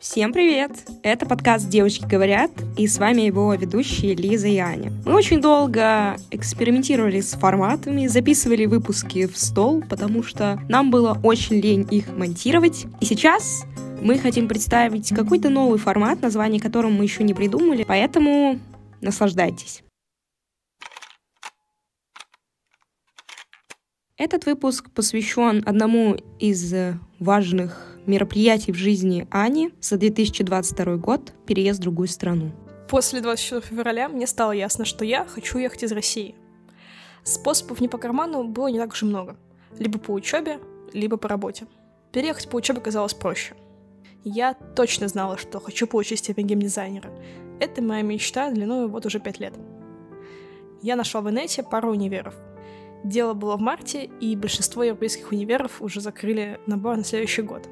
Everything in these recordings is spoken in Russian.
Всем привет! Это подкаст «Девочки говорят» и с вами его ведущие Лиза и Аня. Мы очень долго экспериментировали с форматами, записывали выпуски в стол, потому что нам было очень лень их монтировать. И сейчас мы хотим представить какой-то новый формат, название которого мы еще не придумали, поэтому наслаждайтесь. Этот выпуск посвящен одному из важных мероприятий в жизни Ани за 2022 год — переезд в другую страну. После 24 февраля мне стало ясно, что я хочу ехать из России. Способов не по карману было не так уж и много. Либо по учебе, либо по работе. Переехать по учебе казалось проще. Я точно знала, что хочу получить степень геймдизайнера. Это моя мечта длиной вот уже пять лет. Я нашла в инете пару универов — Дело было в марте, и большинство европейских универов уже закрыли набор на следующий год.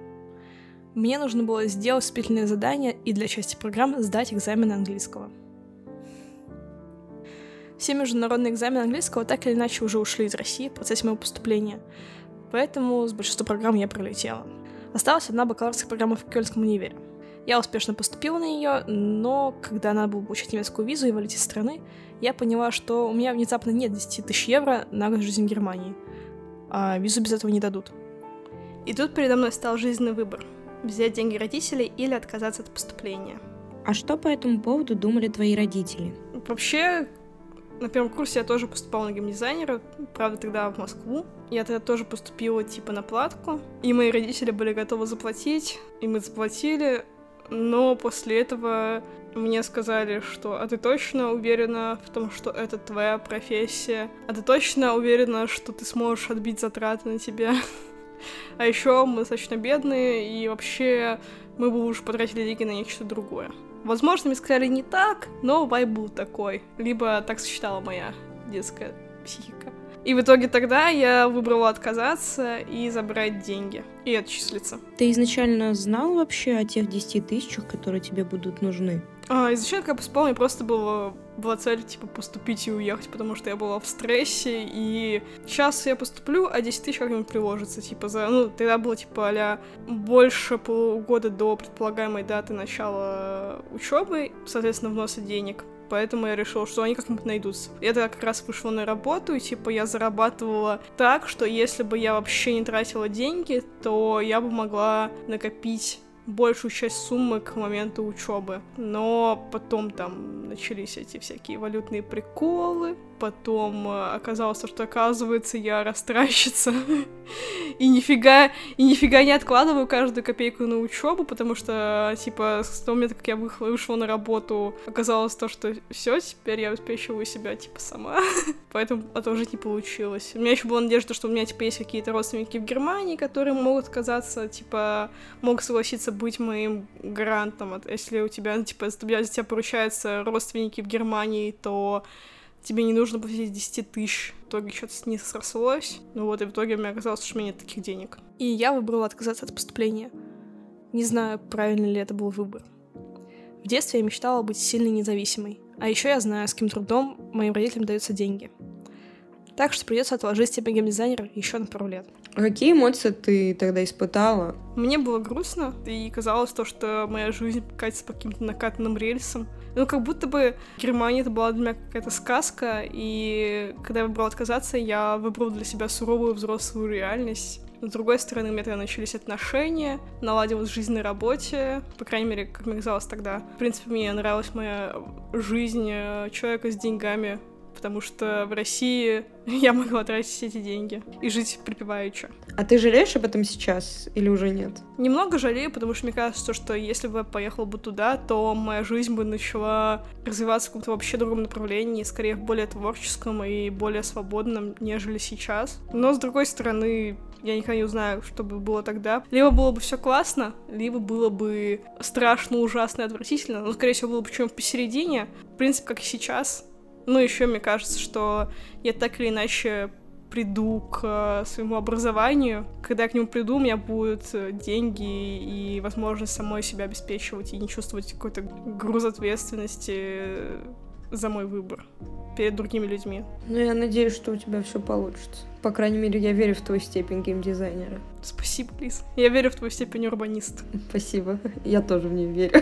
Мне нужно было сделать вступительное задание и для части программ сдать экзамен английского. Все международные экзамены английского так или иначе уже ушли из России в процессе моего поступления, поэтому с большинством программ я пролетела. Осталась одна бакалаврская программа в Кёльнском универе. Я успешно поступила на нее, но когда надо было получить немецкую визу и валить из страны, я поняла, что у меня внезапно нет 10 тысяч евро на год жизни в Германии, а визу без этого не дадут. И тут передо мной стал жизненный выбор — взять деньги родителей или отказаться от поступления. А что по этому поводу думали твои родители? Вообще, на первом курсе я тоже поступала на геймдизайнера, правда, тогда в Москву. Я тогда тоже поступила типа на платку, и мои родители были готовы заплатить, и мы заплатили, но после этого мне сказали, что «А ты точно уверена в том, что это твоя профессия? А ты точно уверена, что ты сможешь отбить затраты на тебя?» А еще мы достаточно бедные, и вообще мы бы уже потратили деньги на нечто другое. Возможно, мне сказали не так, но вайб был такой. Либо так сочетала моя детская психика. И в итоге тогда я выбрала отказаться и забрать деньги. И отчислиться. Ты изначально знал вообще о тех 10 тысячах, которые тебе будут нужны? А, изначально, когда поступала, мне просто было, была цель, типа, поступить и уехать, потому что я была в стрессе, и сейчас я поступлю, а 10 тысяч как-нибудь приложится, типа, за... Ну, тогда было, типа, а больше полугода до предполагаемой даты начала учебы, соответственно, вноса денег. Поэтому я решила, что они как-нибудь найдутся. Я тогда как раз вышла на работу, и типа я зарабатывала так, что если бы я вообще не тратила деньги, то я бы могла накопить большую часть суммы к моменту учебы. Но потом там начались эти всякие валютные приколы, потом э, оказалось, что оказывается я растращица и нифига, и нифига не откладываю каждую копейку на учебу, потому что, типа, с того момента, как я вышла, на работу, оказалось то, что все, теперь я обеспечиваю себя, типа, сама. Поэтому это уже не получилось. У меня еще была надежда, что у меня, типа, есть какие-то родственники в Германии, которые могут отказаться, типа, могут согласиться быть моим гарантом. Если у тебя, типа, если у тебя поручаются родственники в Германии, то тебе не нужно платить 10 тысяч. В итоге что-то не срослось. Ну вот, и в итоге мне оказалось, что у меня нет таких денег. И я выбрала отказаться от поступления. Не знаю, правильно ли это был выбор. В детстве я мечтала быть сильной независимой. А еще я знаю, с каким трудом моим родителям даются деньги. Так что придется отложить себе геймдизайнера еще на пару лет. А какие эмоции ты тогда испытала? Мне было грустно, и казалось то, что моя жизнь катится по каким-то накатанным рельсам. Ну, как будто бы Германия это была для меня какая-то сказка, и когда я выбрала отказаться, я выбрала для себя суровую взрослую реальность. С другой стороны, у меня тогда начались отношения, наладилась жизнь на работе, по крайней мере, как мне казалось тогда. В принципе, мне нравилась моя жизнь э, человека с деньгами, потому что в России я могла тратить эти деньги и жить припеваючи. А ты жалеешь об этом сейчас или уже нет? Немного жалею, потому что мне кажется, что если бы я поехала бы туда, то моя жизнь бы начала развиваться в каком-то вообще другом направлении, скорее в более творческом и более свободном, нежели сейчас. Но, с другой стороны, я никогда не узнаю, что бы было тогда. Либо было бы все классно, либо было бы страшно, ужасно и отвратительно, но, скорее всего, было бы чем-то посередине. В принципе, как и сейчас. Ну, еще мне кажется, что я так или иначе приду к э, своему образованию. Когда я к нему приду, у меня будут э, деньги и возможность самой себя обеспечивать и не чувствовать какой-то груз ответственности за мой выбор. перед другими людьми. Ну, я надеюсь, что у тебя все получится. По крайней мере, я верю в твою степень геймдизайнера. Спасибо, Лиз. Я верю в твою степень урбаниста. Спасибо. Я тоже в нее верю.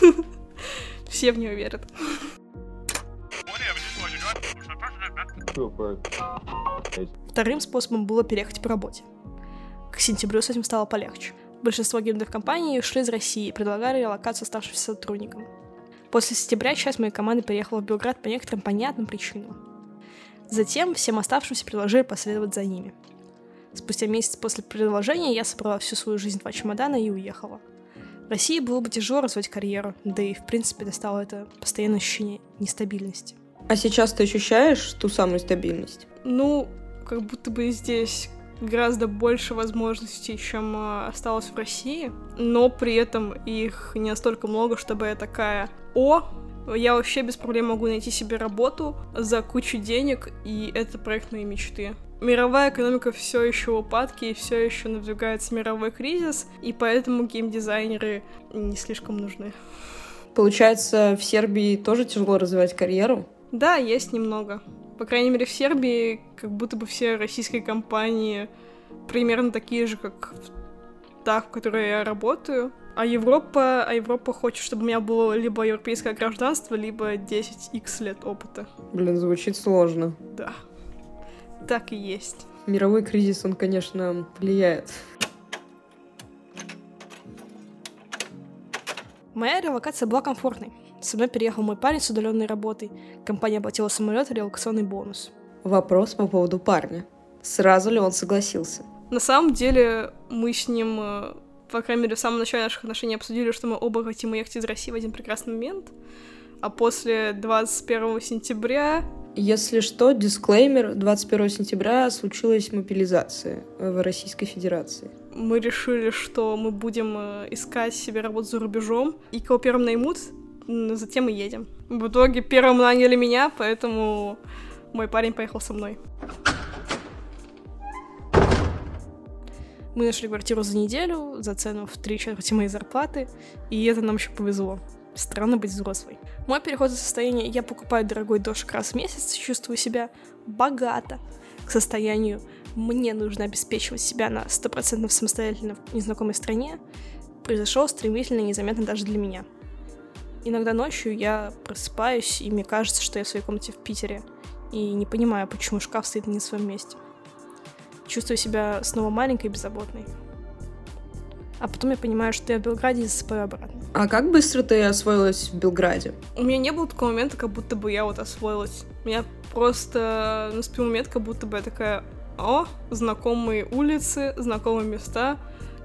Все в нее верят. Вторым способом было переехать по работе. К сентябрю с этим стало полегче. Большинство геймдев-компаний ушли из России и предлагали релокацию оставшимся сотрудникам. После сентября часть моей команды переехала в Белград по некоторым понятным причинам. Затем всем оставшимся предложили последовать за ними. Спустя месяц после предложения я собрала всю свою жизнь в два чемодана и уехала. В России было бы тяжело развивать карьеру, да и, в принципе, достало это постоянное ощущение нестабильности. А сейчас ты ощущаешь ту самую стабильность? Ну, как будто бы здесь гораздо больше возможностей, чем э, осталось в России, но при этом их не настолько много, чтобы я такая «О, я вообще без проблем могу найти себе работу за кучу денег, и это проект моей мечты. Мировая экономика все еще в упадке, и все еще надвигается мировой кризис, и поэтому геймдизайнеры не слишком нужны. Получается, в Сербии тоже тяжело развивать карьеру? Да, есть немного. По крайней мере, в Сербии как будто бы все российские компании примерно такие же, как та, в которой я работаю. А Европа, а Европа хочет, чтобы у меня было либо европейское гражданство, либо 10x лет опыта. Блин, звучит сложно. Да. Так и есть. Мировой кризис, он, конечно, влияет. Моя релокация была комфортной. Со мной переехал мой парень с удаленной работой. Компания оплатила самолет и релокационный бонус. Вопрос по поводу парня. Сразу ли он согласился? На самом деле, мы с ним, э, по крайней мере, в самом начале наших отношений обсудили, что мы оба хотим уехать из России в один прекрасный момент. А после 21 сентября... Если что, дисклеймер, 21 сентября случилась мобилизация в Российской Федерации. Мы решили, что мы будем э, искать себе работу за рубежом, и кого первым наймут, затем и едем. В итоге первым наняли меня, поэтому мой парень поехал со мной. Мы нашли квартиру за неделю, за цену в три четверти моей зарплаты, и это нам еще повезло. Странно быть взрослой. Мой переход из состояния «я покупаю дорогой дошик раз в месяц, чувствую себя богато» к состоянию «мне нужно обеспечивать себя на 100% самостоятельно в незнакомой стране» произошел стремительно и незаметно даже для меня — Иногда ночью я просыпаюсь, и мне кажется, что я в своей комнате в Питере, и не понимаю, почему шкаф стоит не на своем месте. Чувствую себя снова маленькой и беззаботной. А потом я понимаю, что я в Белграде и засыпаю обратно. А как быстро ты освоилась в Белграде? У меня не было такого момента, как будто бы я вот освоилась. У меня просто наступил момент, как будто бы я такая, о, знакомые улицы, знакомые места,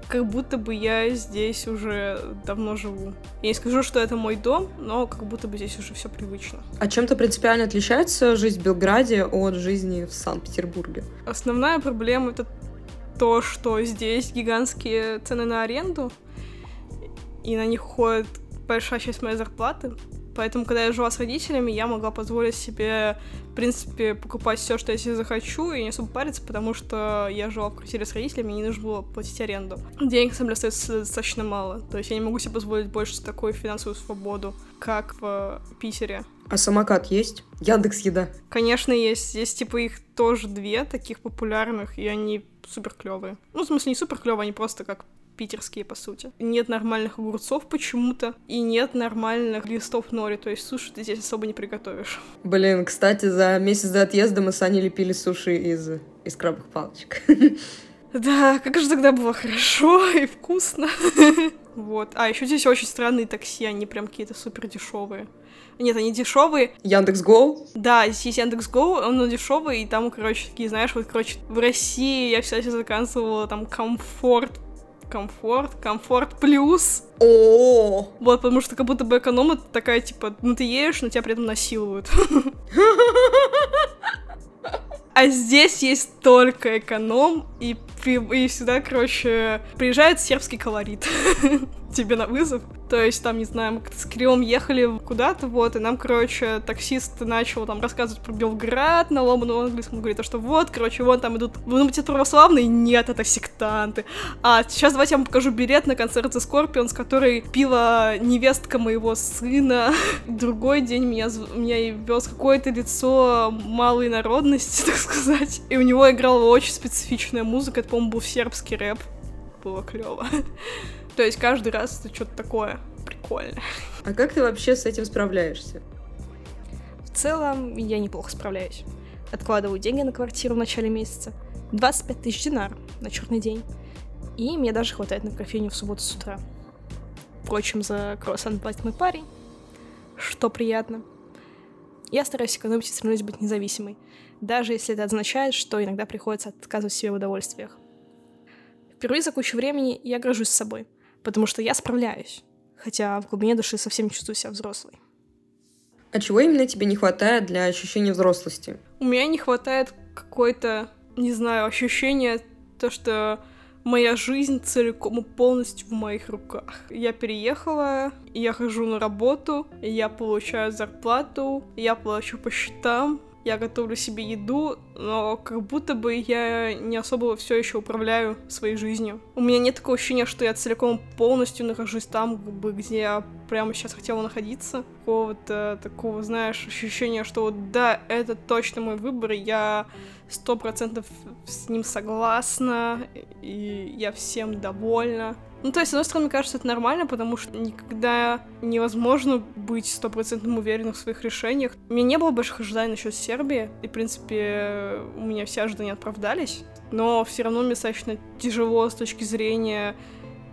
как будто бы я здесь уже давно живу. Я не скажу, что это мой дом, но как будто бы здесь уже все привычно. А чем-то принципиально отличается жизнь в Белграде от жизни в Санкт-Петербурге? Основная проблема это то, что здесь гигантские цены на аренду, и на них уходит большая часть моей зарплаты. Поэтому, когда я жила с родителями, я могла позволить себе, в принципе, покупать все, что я себе захочу, и не особо париться, потому что я жила в квартире с родителями, и не нужно было платить аренду. Денег, на самом деле, остается достаточно мало. То есть я не могу себе позволить больше такую финансовую свободу, как в Питере. А самокат есть? Яндекс Еда? Конечно, есть. Здесь, типа, их тоже две таких популярных, и они супер клевые. Ну, в смысле, не супер клевые, они просто как питерские, по сути. Нет нормальных огурцов почему-то, и нет нормальных листов нори, то есть суши ты здесь особо не приготовишь. Блин, кстати, за месяц до отъезда мы с Аней лепили суши из, из крабовых палочек. Да, как же тогда было хорошо и вкусно. Вот. А еще здесь очень странные такси, они прям какие-то супер дешевые. Нет, они дешевые. Яндекс Гоу? Да, здесь есть Яндекс Гоу, он дешевый, и там, короче, такие, знаешь, вот, короче, в России я всегда заказывала там комфорт комфорт, комфорт плюс. О, Вот, потому что как будто бы эконом это такая, типа, ну ты едешь, но тебя при этом насилуют. А здесь есть только эконом, и, и всегда, короче, приезжает сербский колорит. тебе на вызов. То есть там, не знаю, мы с Кириллом ехали куда-то, вот, и нам, короче, таксист начал там рассказывать про Белград на ломаном английском, говорит, что вот, короче, вон там идут, вы думаете, это православные? Нет, это сектанты. А сейчас давайте я вам покажу билет на концерт The Scorpions, который пила невестка моего сына. Другой день меня, меня вез какое-то лицо малой народности, так сказать. И у него играла очень специфичная музыка, это, по-моему, был сербский рэп. Было клево. То есть каждый раз это что-то такое прикольное. А как ты вообще с этим справляешься? В целом, я неплохо справляюсь. Откладываю деньги на квартиру в начале месяца. 25 тысяч динар на черный день. И мне даже хватает на кофейню в субботу с утра. Впрочем, за круассан платит мой парень, что приятно. Я стараюсь экономить и стремлюсь быть независимой, даже если это означает, что иногда приходится отказывать себе в удовольствиях. Впервые за кучу времени я горжусь собой — потому что я справляюсь, хотя в глубине души совсем не чувствую себя взрослой. А чего именно тебе не хватает для ощущения взрослости? У меня не хватает какой-то, не знаю, ощущения, то, что моя жизнь целиком и полностью в моих руках. Я переехала, я хожу на работу, я получаю зарплату, я плачу по счетам, я готовлю себе еду, но как будто бы я не особо все еще управляю своей жизнью. У меня нет такого ощущения, что я целиком полностью нахожусь там, где я прямо сейчас хотела находиться. Какого-то такого, знаешь, ощущения, что вот да, это точно мой выбор, я сто процентов с ним согласна, и я всем довольна. Ну, то есть, с одной стороны, мне кажется, это нормально, потому что никогда невозможно быть стопроцентным уверенным в своих решениях. У меня не было больших ожиданий насчет Сербии, и, в принципе, у меня все ожидания оправдались, но все равно мне достаточно тяжело с точки зрения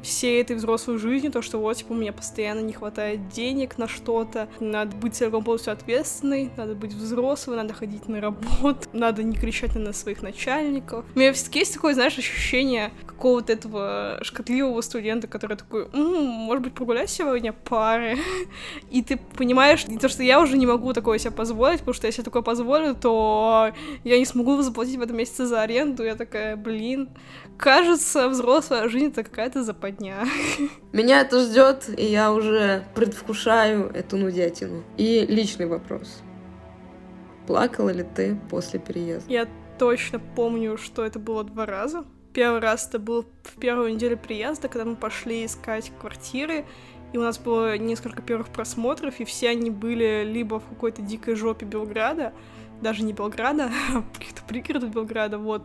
всей этой взрослой жизни, то, что вот, типа, у меня постоянно не хватает денег на что-то, надо быть целиком полностью ответственной, надо быть взрослой, надо ходить на работу, надо не кричать на своих начальников. У меня все-таки есть такое, знаешь, ощущение какого-то этого шкотливого студента, который такой, м-м, может быть, прогулять сегодня пары? И ты понимаешь, то, что я уже не могу такое себе позволить, потому что если я такое позволю, то я не смогу заплатить в этом месяце за аренду. Я такая, блин, кажется, взрослая жизнь это какая-то западня. Меня это ждет, и я уже предвкушаю эту нудятину. И личный вопрос. Плакала ли ты после переезда? Я точно помню, что это было два раза. Первый раз это был в первую неделю приезда, когда мы пошли искать квартиры, и у нас было несколько первых просмотров, и все они были либо в какой-то дикой жопе Белграда, даже не Белграда, а каких-то пригородов Белграда, вот,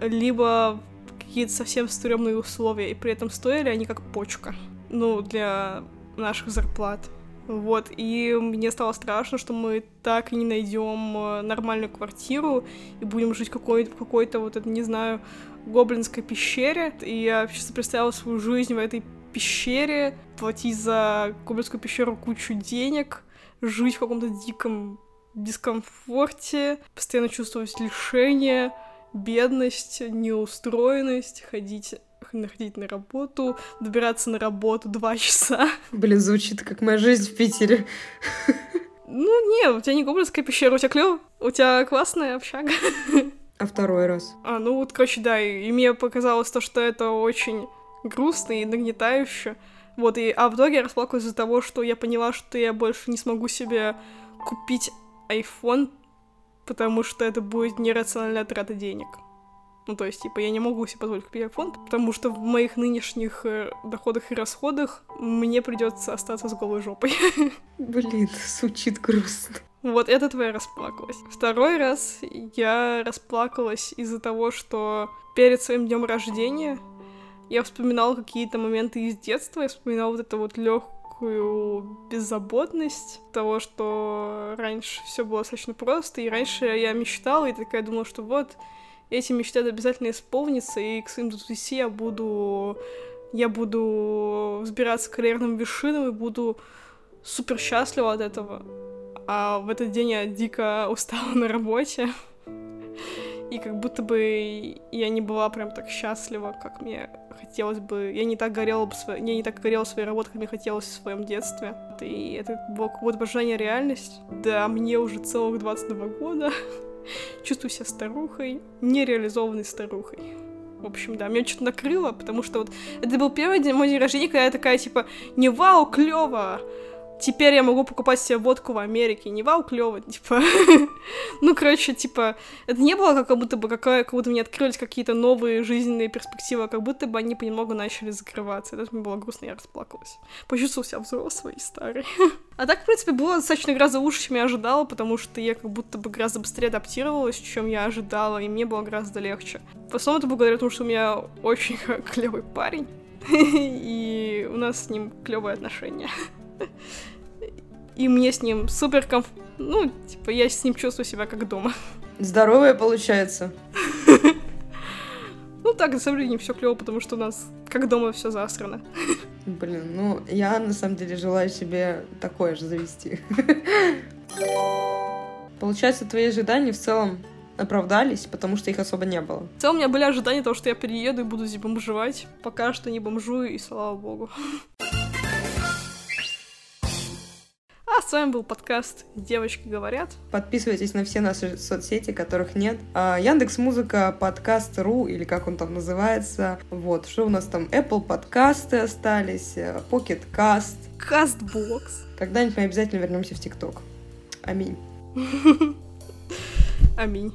либо какие-то совсем стрёмные условия, и при этом стоили они как почка, ну, для наших зарплат. Вот, и мне стало страшно, что мы так и не найдем э, нормальную квартиру и будем жить в какой-то вот, это, не знаю, гоблинской пещере. И я чисто представила свою жизнь в этой пещере, платить за гоблинскую пещеру кучу денег, жить в каком-то диком дискомфорте, постоянно чувствовать лишение, бедность, неустроенность, ходить находить на работу, добираться на работу два часа. Блин, звучит как моя жизнь в Питере. Ну, не, у тебя не гоблинская пещера, у тебя клево, у тебя классная общага. А второй раз? А, ну вот, короче, да, и, и мне показалось то, что это очень грустно и нагнетающе. Вот, и, а в итоге я расплакалась из-за того, что я поняла, что я больше не смогу себе купить iPhone потому что это будет нерациональная трата денег. Ну, то есть, типа, я не могу себе позволить купить iPhone, потому что в моих нынешних э, доходах и расходах мне придется остаться с голой жопой. Блин, звучит грустно. Вот это твоя расплакалась. Второй раз я расплакалась из-за того, что перед своим днем рождения я вспоминала какие-то моменты из детства, я вспоминала вот это вот легкую беззаботность того, что раньше все было достаточно просто, и раньше я мечтала, и такая думала, что вот, эти мечты обязательно исполнятся, и к своим 20 я буду я буду взбираться к карьерным вершинам и буду супер счастлива от этого. А в этот день я дико устала на работе. И как будто бы я не была прям так счастлива, как мне хотелось бы. Я не так горела бы сво... я не так горела своей работой, как мне хотелось в своем детстве. И это было какое-то обожание реальность. Да, мне уже целых 22 года. Чувствую себя старухой, нереализованной старухой. В общем, да, меня что-то накрыло, потому что вот это был первый день, мой день рождения, когда я такая, типа, не вау, клево, теперь я могу покупать себе водку в Америке. Не вау, клево, типа. ну, короче, типа, это не было как будто бы какая, как будто мне открылись какие-то новые жизненные перспективы, а как будто бы они понемногу начали закрываться. Это мне было грустно, я расплакалась. Почувствовала себя взрослой и старой. а так, в принципе, было достаточно гораздо лучше, чем я ожидала, потому что я как будто бы гораздо быстрее адаптировалась, чем я ожидала, и мне было гораздо легче. В основном это благодаря тому, что у меня очень клевый парень. и у нас с ним клевые отношения и мне с ним супер комф... Ну, типа, я с ним чувствую себя как дома. Здоровая получается. Ну так, на самом деле не все клево, потому что у нас как дома все засрано. Блин, ну я на самом деле желаю себе такое же завести. Получается, твои ожидания в целом оправдались, потому что их особо не было. В целом у меня были ожидания того, что я перееду и буду здесь бомжевать. Пока что не бомжую, и слава богу. С вами был подкаст «Девочки говорят». Подписывайтесь на все наши соцсети, которых нет. А, Яндекс Музыка, подкаст Ру, или как он там называется. Вот, что у нас там? Apple подкасты остались, э, Pocket Cast. Castbox. Когда-нибудь мы обязательно вернемся в ТикТок. Аминь. Аминь.